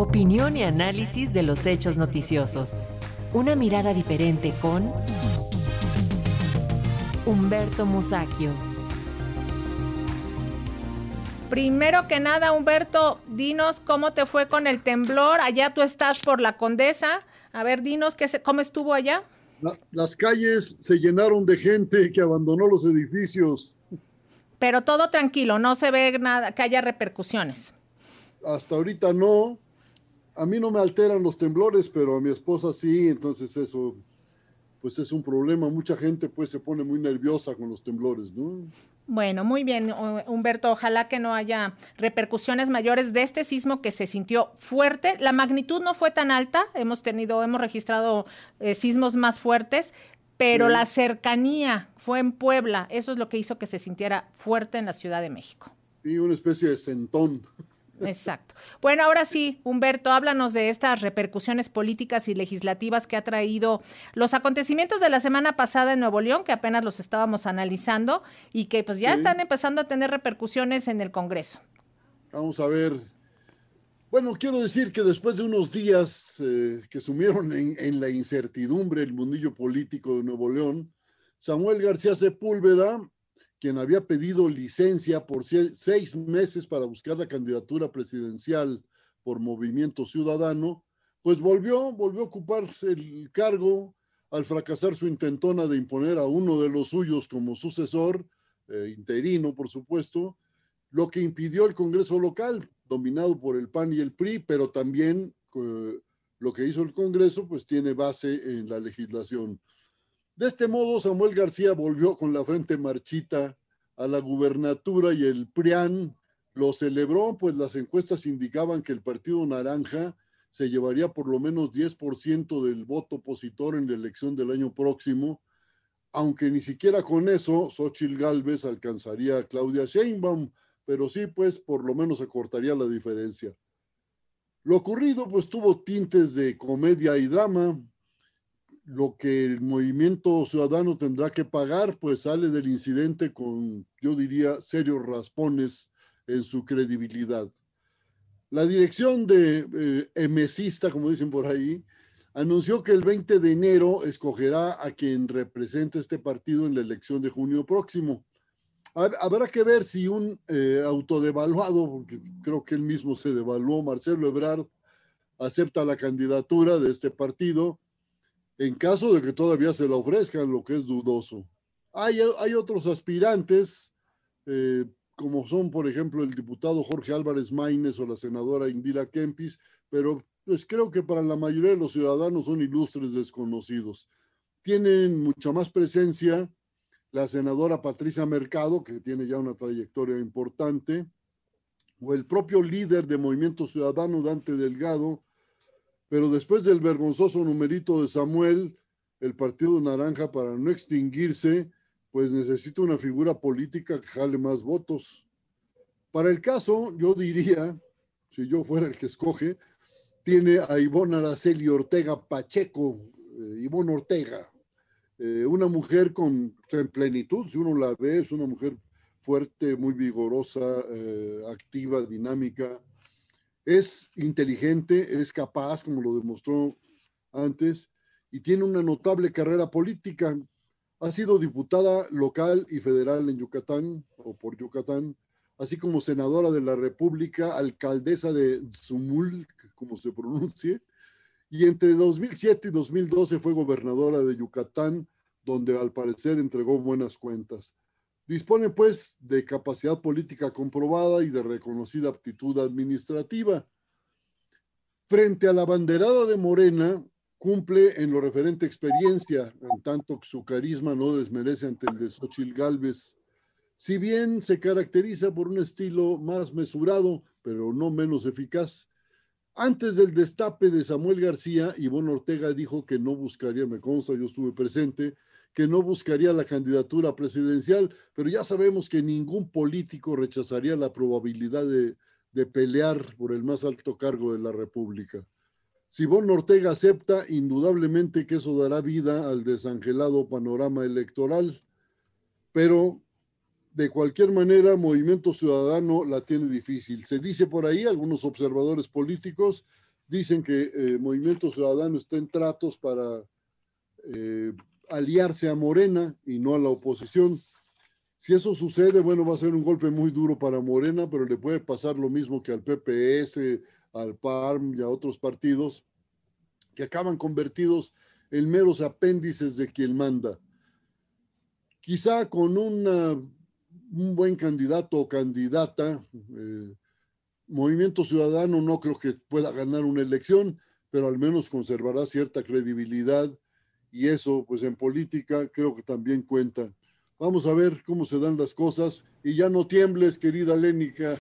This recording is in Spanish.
Opinión y análisis de los hechos noticiosos. Una mirada diferente con Humberto Musacchio. Primero que nada, Humberto, dinos cómo te fue con el temblor. Allá tú estás por la Condesa. A ver, dinos qué se, cómo estuvo allá. las calles se llenaron de gente que abandonó los edificios. Pero todo tranquilo, no se ve nada, que haya repercusiones. Hasta ahorita no. A mí no me alteran los temblores, pero a mi esposa sí, entonces eso pues es un problema. Mucha gente pues se pone muy nerviosa con los temblores, ¿no? Bueno, muy bien, Humberto. Ojalá que no haya repercusiones mayores de este sismo que se sintió fuerte. La magnitud no fue tan alta. Hemos tenido, hemos registrado eh, sismos más fuertes, pero la cercanía fue en Puebla. Eso es lo que hizo que se sintiera fuerte en la Ciudad de México. Sí, una especie de sentón. Exacto. Bueno, ahora sí, Humberto, háblanos de estas repercusiones políticas y legislativas que ha traído los acontecimientos de la semana pasada en Nuevo León, que apenas los estábamos analizando y que pues ya están empezando a tener repercusiones en el Congreso. Vamos a ver. Bueno, quiero decir que después de unos días eh, que sumieron en, en, la incertidumbre el mundillo político de Nuevo León, Samuel García Sepúlveda quien había pedido licencia por seis meses para buscar la candidatura presidencial por Movimiento Ciudadano, pues volvió, volvió a ocupar el cargo al fracasar su intentona de imponer a uno de los suyos como sucesor, eh, interino por supuesto, lo que impidió el Congreso local, dominado por el PAN y el PRI, pero también eh, lo que hizo el Congreso, pues tiene base en la legislación. De este modo, Samuel García volvió con la frente marchita a la gubernatura y el PRIAN lo celebró, pues las encuestas indicaban que el Partido Naranja se llevaría por lo menos 10% del voto opositor en la elección del año próximo, aunque ni siquiera con eso Xochitl Gálvez alcanzaría a Claudia Sheinbaum, pero sí, pues por lo menos acortaría la diferencia. Lo ocurrido, pues tuvo tintes de comedia y drama, lo que el movimiento ciudadano tendrá que pagar, pues sale del incidente con, yo diría, serios raspones en su credibilidad. La dirección de eh, como dicen por ahí, anunció que el 20 de enero escogerá a quien represente este partido en la elección de junio próximo. Habrá que ver si un eh, autodevaluado, porque creo que él mismo se devaluó, Marcelo Ebrard, acepta la candidatura de este partido en caso de que todavía se la ofrezcan, lo que es dudoso. Hay, otros aspirantes, eh, como son, por ejemplo, el diputado Jorge Álvarez Maínez o la senadora Indira Kempis, pero pues creo que para la mayoría de los ciudadanos son ilustres desconocidos. Tienen mucha más presencia la senadora Patricia Mercado, que tiene ya una trayectoria importante, o el propio líder de Movimiento Ciudadano, Dante Delgado, pero después del vergonzoso numerito de Samuel, el Partido Naranja, para no extinguirse, pues necesita una figura política que jale más votos. Para el caso, yo diría, si yo fuera el que escoge, tiene a Ivonne Araceli Ortega Pacheco, eh, Ivonne Ortega, eh, una mujer con en plenitud, si uno la ve, es una mujer fuerte, muy vigorosa, eh, activa, dinámica, es inteligente, es capaz, como lo demostró antes, y tiene una notable carrera política. Ha sido diputada local y federal en Yucatán o por Yucatán, así como senadora de la República, alcaldesa de Zumul, como se pronuncie, y entre 2007 y 2012 fue gobernadora de Yucatán, donde al parecer entregó buenas cuentas. Dispone pues de capacidad política comprobada y de reconocida aptitud administrativa. Frente a la banderada de Morena, cumple en lo referente a experiencia, en tanto que su carisma no desmerece ante el de Xochil Gálvez. Si bien se caracteriza por un estilo más mesurado, pero no menos eficaz. Antes del destape de Samuel García, Ivonne Ortega dijo que no buscaría, me consta, yo estuve presente, que no buscaría la candidatura presidencial, pero ya sabemos que ningún político rechazaría la probabilidad de, pelear por el más alto cargo de la República. Si Bon Ortega acepta, indudablemente que eso dará vida al desangelado panorama electoral, pero de cualquier manera, Movimiento Ciudadano la tiene difícil. Se dice por ahí, algunos observadores políticos, dicen que eh, Movimiento Ciudadano está en tratos para eh, aliarse a Morena y no a la oposición. Si eso sucede, bueno, va a ser un golpe muy duro para Morena, pero le puede pasar lo mismo que al PPS, al PARM y a otros partidos que acaban convertidos en meros apéndices de quien manda. Quizá con un buen candidato o candidata, eh, Movimiento Ciudadano no creo que pueda ganar una elección, pero al menos conservará cierta credibilidad y eso, pues en política, creo que también cuenta. Vamos a ver cómo se dan las cosas y ya no tiembles, querida Lénica.